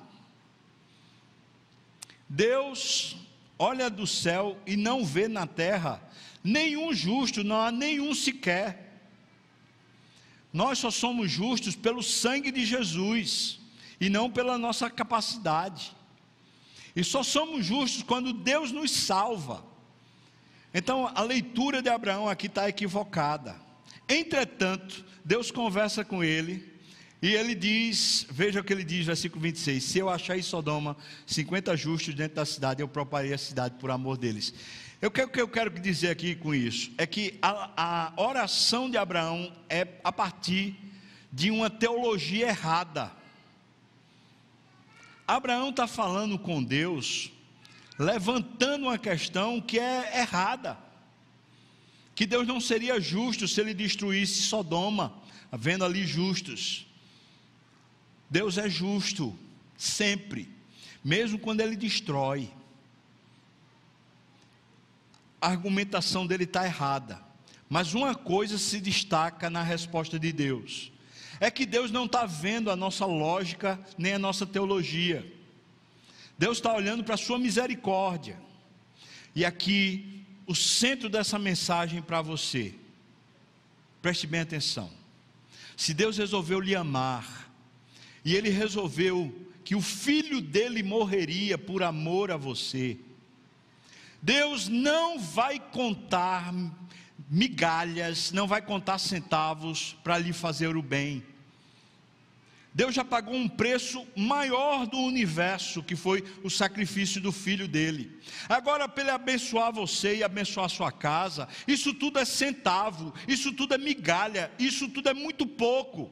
Deus olha do céu e não vê na terra nenhum justo, não há nenhum sequer. Nós só somos justos pelo sangue de Jesus e não pela nossa capacidade. E só somos justos quando Deus nos salva. Então a leitura de Abraão aqui está equivocada. Entretanto, Deus conversa com ele e ele diz, veja o que ele diz, versículo 26: Se eu achar em Sodoma 50 justos dentro da cidade, eu proparei a cidade por amor deles. Eu, o que eu quero dizer aqui com isso? É que a, a oração de Abraão é a partir de uma teologia errada. Abraão está falando com Deus, levantando uma questão que é errada. Que Deus não seria justo se ele destruísse Sodoma, havendo ali justos. Deus é justo, sempre, mesmo quando ele destrói. A argumentação dele está errada, mas uma coisa se destaca na resposta de Deus: é que Deus não está vendo a nossa lógica nem a nossa teologia, Deus está olhando para a sua misericórdia, e aqui o centro dessa mensagem para você, preste bem atenção. Se Deus resolveu lhe amar, e ele resolveu que o filho dele morreria por amor a você. Deus não vai contar migalhas, não vai contar centavos para lhe fazer o bem. Deus já pagou um preço maior do universo, que foi o sacrifício do filho dele. Agora, para ele abençoar você e abençoar sua casa, isso tudo é centavo, isso tudo é migalha, isso tudo é muito pouco.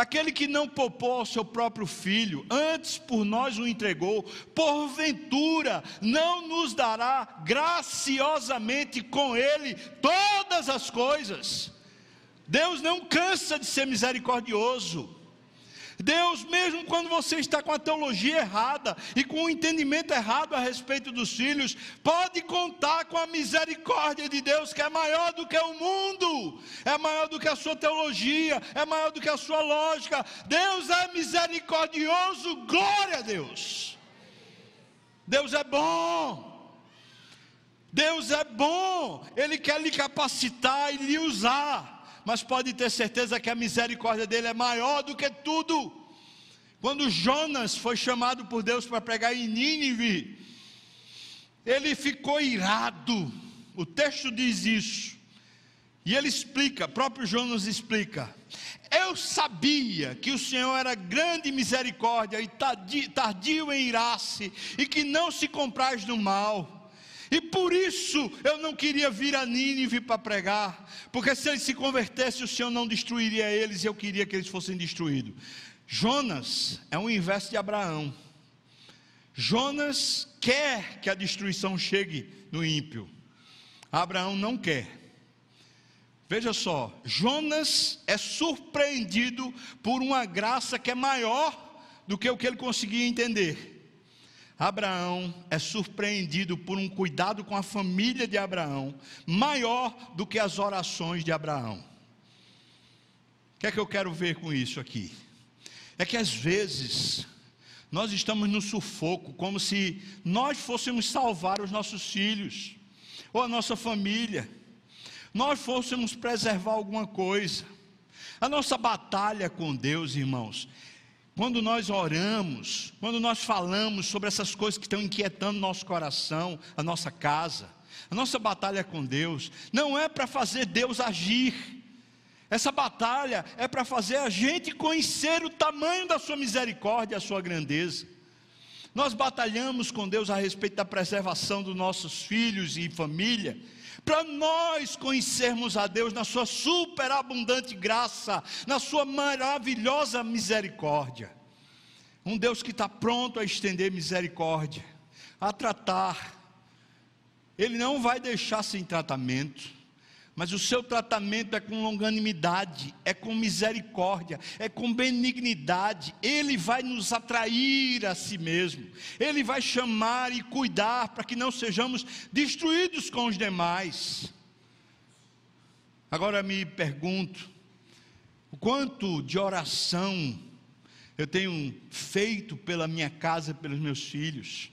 Aquele que não poupou ao seu próprio filho, antes por nós o entregou, porventura não nos dará graciosamente com ele todas as coisas. Deus não cansa de ser misericordioso. Deus, mesmo quando você está com a teologia errada e com o entendimento errado a respeito dos filhos, pode contar com a misericórdia de Deus, que é maior do que o mundo, é maior do que a sua teologia, é maior do que a sua lógica. Deus é misericordioso, glória a Deus. Deus é bom. Deus é bom, Ele quer lhe capacitar e lhe usar mas pode ter certeza que a misericórdia dele é maior do que tudo. Quando Jonas foi chamado por Deus para pregar em Nínive, ele ficou irado. O texto diz isso. E ele explica, próprio Jonas explica. Eu sabia que o Senhor era grande misericórdia e tardio em irar-se, e que não se compraz do mal e por isso eu não queria vir a Nínive para pregar, porque se eles se convertessem, o Senhor não destruiria eles, e eu queria que eles fossem destruídos. Jonas é o inverso de Abraão. Jonas quer que a destruição chegue no ímpio. Abraão não quer. Veja só, Jonas é surpreendido por uma graça que é maior do que o que ele conseguia entender. Abraão é surpreendido por um cuidado com a família de Abraão, maior do que as orações de Abraão. O que é que eu quero ver com isso aqui? É que às vezes nós estamos no sufoco, como se nós fôssemos salvar os nossos filhos, ou a nossa família, nós fôssemos preservar alguma coisa. A nossa batalha com Deus, irmãos, quando nós oramos, quando nós falamos sobre essas coisas que estão inquietando nosso coração, a nossa casa, a nossa batalha com Deus, não é para fazer Deus agir, Essa batalha é para fazer a gente conhecer o tamanho da Sua misericórdia a Sua grandeza. Nós batalhamos com Deus a respeito da preservação dos nossos filhos e família, para nós conhecermos a Deus na Sua superabundante graça, na Sua maravilhosa misericórdia. Um Deus que está pronto a estender misericórdia, a tratar. Ele não vai deixar sem tratamento mas o seu tratamento é com longanimidade, é com misericórdia, é com benignidade. Ele vai nos atrair a si mesmo, ele vai chamar e cuidar para que não sejamos destruídos com os demais. Agora me pergunto, o quanto de oração eu tenho feito pela minha casa, pelos meus filhos?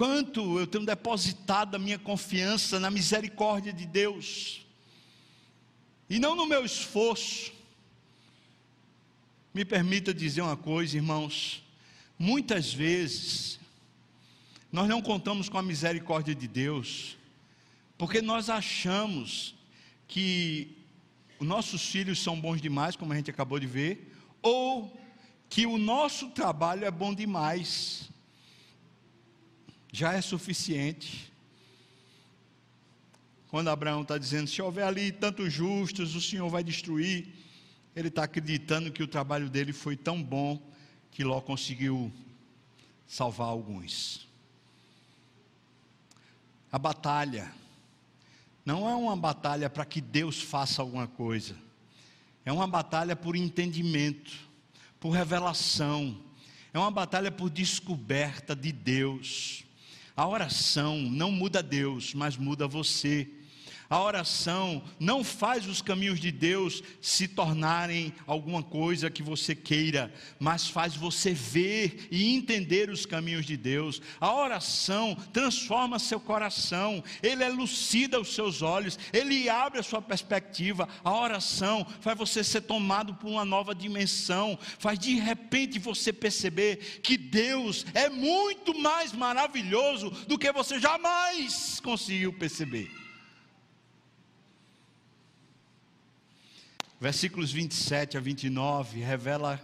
Quanto eu tenho depositado a minha confiança na misericórdia de Deus, e não no meu esforço. Me permita dizer uma coisa, irmãos, muitas vezes, nós não contamos com a misericórdia de Deus, porque nós achamos que os nossos filhos são bons demais, como a gente acabou de ver, ou que o nosso trabalho é bom demais já é suficiente. Quando Abraão está dizendo: se houver ali tantos justos, o Senhor vai destruir. Ele está acreditando que o trabalho dele foi tão bom que Ló conseguiu salvar alguns. A batalha não é uma batalha para que Deus faça alguma coisa, é uma batalha por entendimento, por revelação, é uma batalha por descoberta de Deus. A oração não muda Deus, mas muda você. A oração não faz os caminhos de Deus se tornarem alguma coisa que você queira, mas faz você ver e entender os caminhos de Deus. A oração transforma seu coração, ele elucida os seus olhos, ele abre a sua perspectiva. A oração faz você ser tomado por uma nova dimensão, faz de repente você perceber que Deus é muito mais maravilhoso do que você jamais conseguiu perceber. Versículos 27 a 29 revela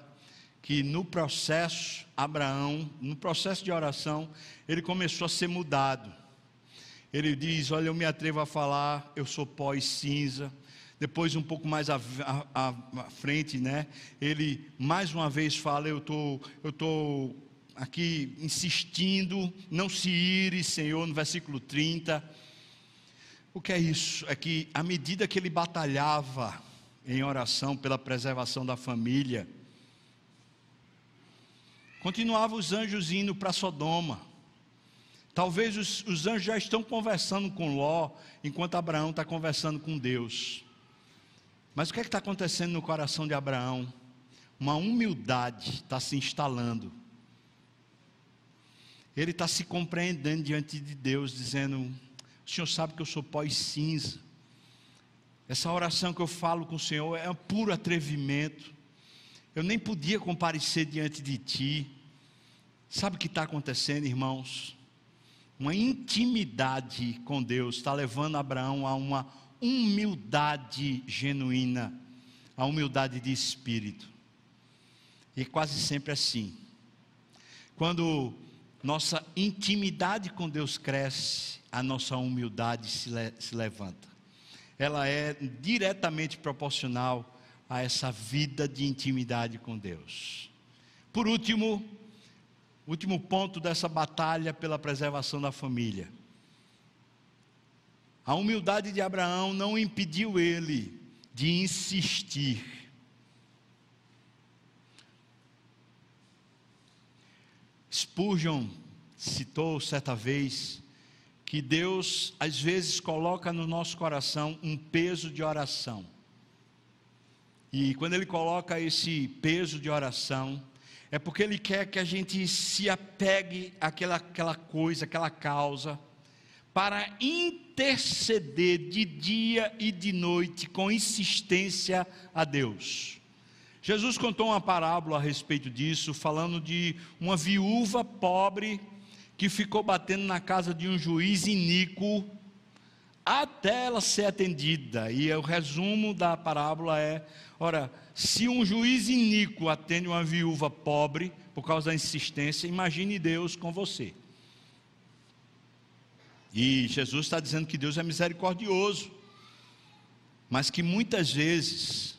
que no processo, Abraão, no processo de oração, ele começou a ser mudado. Ele diz: Olha, eu me atrevo a falar, eu sou pó e cinza. Depois, um pouco mais à, à, à frente, né? Ele mais uma vez fala: Eu tô, eu tô aqui insistindo, não se ire, Senhor, no versículo 30. O que é isso? É que à medida que ele batalhava, em oração pela preservação da família. Continuavam os anjos indo para Sodoma. Talvez os, os, anjos já estão conversando com Ló, enquanto Abraão está conversando com Deus. Mas o que é está acontecendo no coração de Abraão? Uma humildade está se instalando. Ele está se compreendendo diante de Deus, dizendo: O Senhor sabe que eu sou pó e cinza. Essa oração que eu falo com o Senhor é um puro atrevimento. Eu nem podia comparecer diante de Ti. Sabe o que está acontecendo, irmãos? Uma intimidade com Deus está levando Abraão a uma humildade genuína, a humildade de espírito. E quase sempre assim. Quando nossa intimidade com Deus cresce, a nossa humildade se, le se levanta ela é diretamente proporcional a essa vida de intimidade com Deus. Por último, último ponto dessa batalha pela preservação da família. A humildade de Abraão não impediu ele de insistir. Spurgeon citou certa vez que Deus às vezes coloca no nosso coração um peso de oração. E quando Ele coloca esse peso de oração, é porque Ele quer que a gente se apegue àquela, àquela coisa, àquela causa, para interceder de dia e de noite com insistência a Deus. Jesus contou uma parábola a respeito disso, falando de uma viúva pobre que ficou batendo na casa de um juiz iníquo até ela ser atendida. E o resumo da parábola é: ora, se um juiz iníquo atende uma viúva pobre por causa da insistência, imagine Deus com você. E Jesus está dizendo que Deus é misericordioso, mas que muitas vezes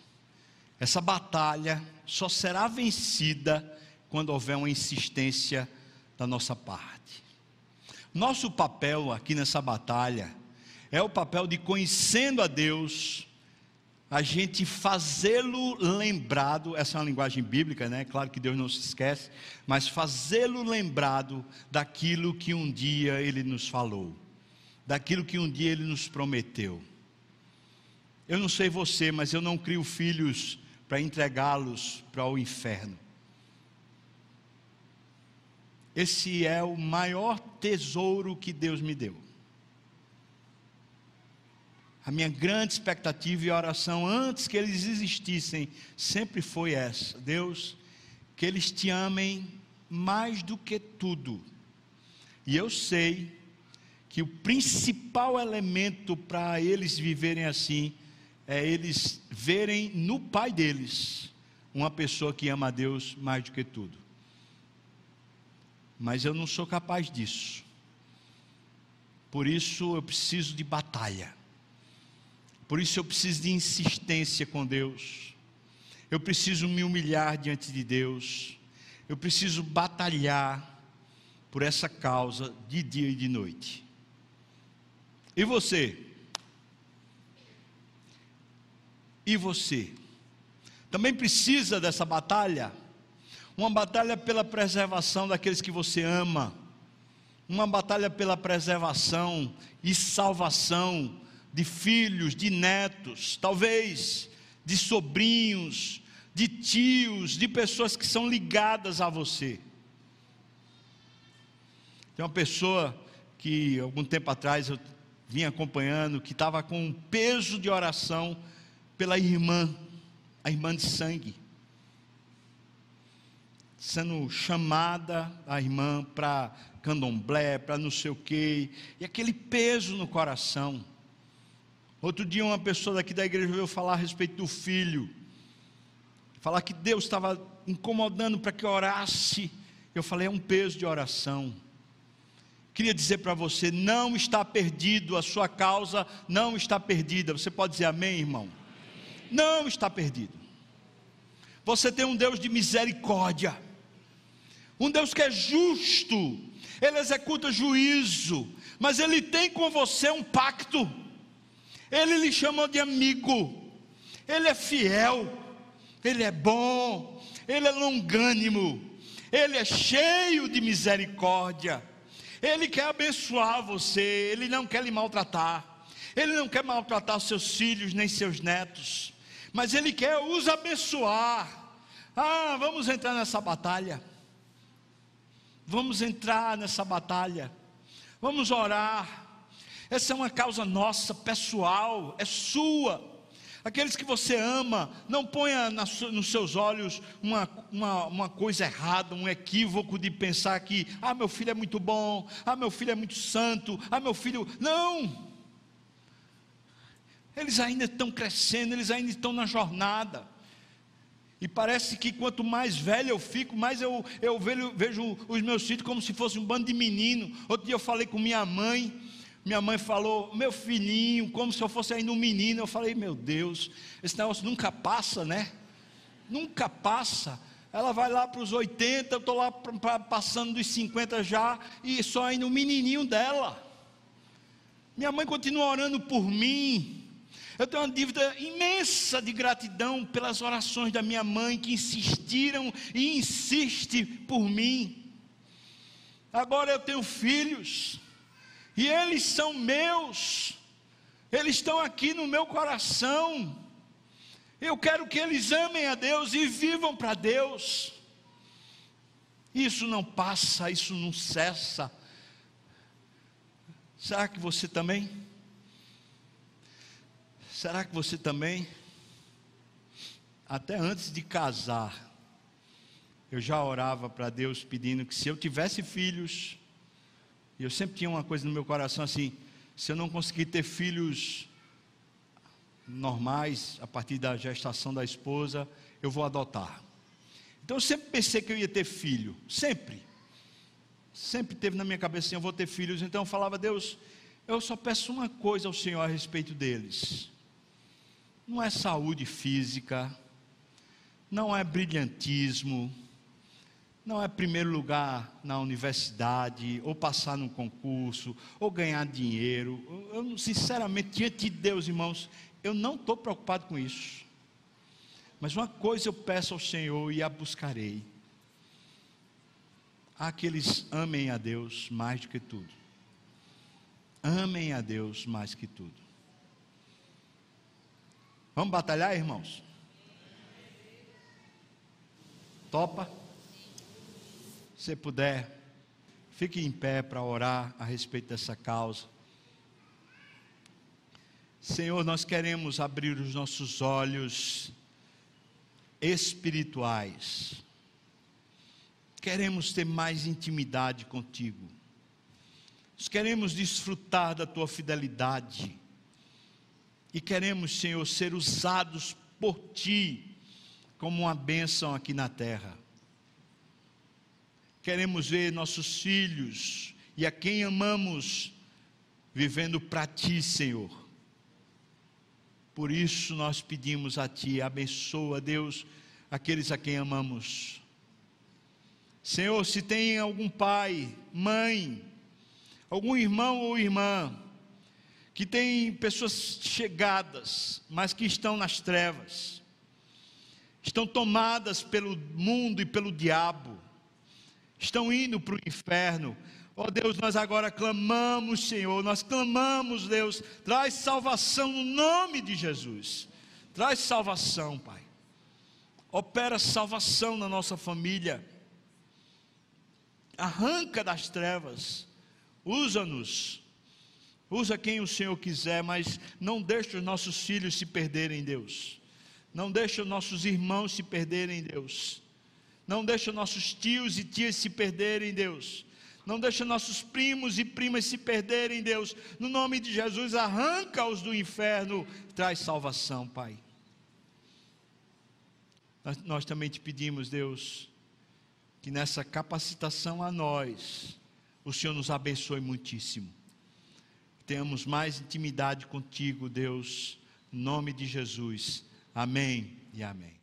essa batalha só será vencida quando houver uma insistência da nossa parte. Nosso papel aqui nessa batalha é o papel de conhecendo a Deus, a gente fazê-lo lembrado, essa é uma linguagem bíblica, né? Claro que Deus não se esquece, mas fazê-lo lembrado daquilo que um dia ele nos falou, daquilo que um dia ele nos prometeu. Eu não sei você, mas eu não crio filhos para entregá-los para o inferno. Esse é o maior tesouro que Deus me deu. A minha grande expectativa e oração antes que eles existissem sempre foi essa: Deus, que eles te amem mais do que tudo. E eu sei que o principal elemento para eles viverem assim é eles verem no pai deles uma pessoa que ama a Deus mais do que tudo. Mas eu não sou capaz disso. Por isso eu preciso de batalha. Por isso eu preciso de insistência com Deus. Eu preciso me humilhar diante de Deus. Eu preciso batalhar por essa causa de dia e de noite. E você? E você? Também precisa dessa batalha? Uma batalha pela preservação daqueles que você ama. Uma batalha pela preservação e salvação de filhos, de netos, talvez de sobrinhos, de tios, de pessoas que são ligadas a você. Tem uma pessoa que algum tempo atrás eu vim acompanhando, que estava com um peso de oração pela irmã, a irmã de sangue, sendo chamada a irmã para candomblé, para não sei o quê, e aquele peso no coração. Outro dia, uma pessoa daqui da igreja veio falar a respeito do filho, falar que Deus estava incomodando para que orasse. Eu falei, é um peso de oração. Queria dizer para você: não está perdido, a sua causa não está perdida. Você pode dizer amém, irmão? Não está perdido. Você tem um Deus de misericórdia, um Deus que é justo, Ele executa juízo, mas Ele tem com você um pacto. Ele lhe chamou de amigo, ele é fiel, ele é bom, ele é longânimo, ele é cheio de misericórdia, ele quer abençoar você, ele não quer lhe maltratar, ele não quer maltratar seus filhos nem seus netos, mas ele quer os abençoar. Ah, vamos entrar nessa batalha. Vamos entrar nessa batalha. Vamos orar essa é uma causa nossa, pessoal, é sua. Aqueles que você ama, não ponha nos seus olhos uma, uma, uma, coisa errada, um equívoco de pensar que, ah, meu filho é muito bom, ah, meu filho é muito santo, ah, meu filho. Não! Eles ainda estão crescendo, eles ainda estão na jornada. E parece que quanto mais velho eu fico, mais eu, eu vejo, vejo os meus filhos como se fosse um bando de menino. Outro dia eu falei com minha mãe, minha mãe falou, meu filhinho, como se eu fosse ainda um menino. Eu falei, meu Deus, esse negócio nunca passa, né? Nunca passa. Ela vai lá para os 80, eu estou lá pra, pra, passando dos 50 já, e só ainda um menininho dela. Minha mãe continua orando por mim. Eu tenho uma dívida imensa de gratidão pelas orações da minha mãe que insistiram e insiste por mim. Agora eu tenho filhos e eles são meus, eles estão aqui no meu coração. Eu quero que eles amem a Deus e vivam para Deus. Isso não passa, isso não cessa. Será que você também? Será que você também? Até antes de casar, eu já orava para Deus pedindo que se eu tivesse filhos, e eu sempre tinha uma coisa no meu coração assim: Se eu não conseguir ter filhos normais a partir da gestação da esposa, eu vou adotar. Então eu sempre pensei que eu ia ter filho, sempre. Sempre teve na minha cabeça assim, eu vou ter filhos. Então eu falava, Deus, eu só peço uma coisa ao Senhor a respeito deles. Não é saúde física, não é brilhantismo, não é primeiro lugar na universidade, ou passar num concurso, ou ganhar dinheiro. Eu, sinceramente, diante de Deus, irmãos, eu não estou preocupado com isso. Mas uma coisa eu peço ao Senhor e a buscarei. Há que eles amem a Deus mais do que tudo. Amem a Deus mais que tudo. Vamos batalhar, irmãos? Topa? Se puder, fique em pé para orar a respeito dessa causa. Senhor, nós queremos abrir os nossos olhos espirituais. Queremos ter mais intimidade contigo. Queremos desfrutar da tua fidelidade. E queremos, Senhor, ser usados por ti como uma bênção aqui na terra. Queremos ver nossos filhos e a quem amamos vivendo para ti, Senhor. Por isso nós pedimos a Ti, abençoa, Deus, aqueles a quem amamos. Senhor, se tem algum pai, mãe, algum irmão ou irmã, que tem pessoas chegadas, mas que estão nas trevas, estão tomadas pelo mundo e pelo diabo, estão indo para o inferno, Oh Deus, nós agora clamamos, Senhor, nós clamamos, Deus, traz salvação no nome de Jesus. Traz salvação, Pai. Opera salvação na nossa família. Arranca das trevas. Usa-nos. Usa quem o Senhor quiser, mas não deixe os nossos filhos se perderem, Deus. Não deixe os nossos irmãos se perderem, Deus. Não deixe os nossos tios e tias se perderem, Deus não deixa nossos primos e primas se perderem, Deus. No nome de Jesus, arranca-os do inferno, traz salvação, Pai. Nós, nós também te pedimos, Deus, que nessa capacitação a nós, o Senhor nos abençoe muitíssimo. Tenhamos mais intimidade contigo, Deus, em nome de Jesus. Amém e amém.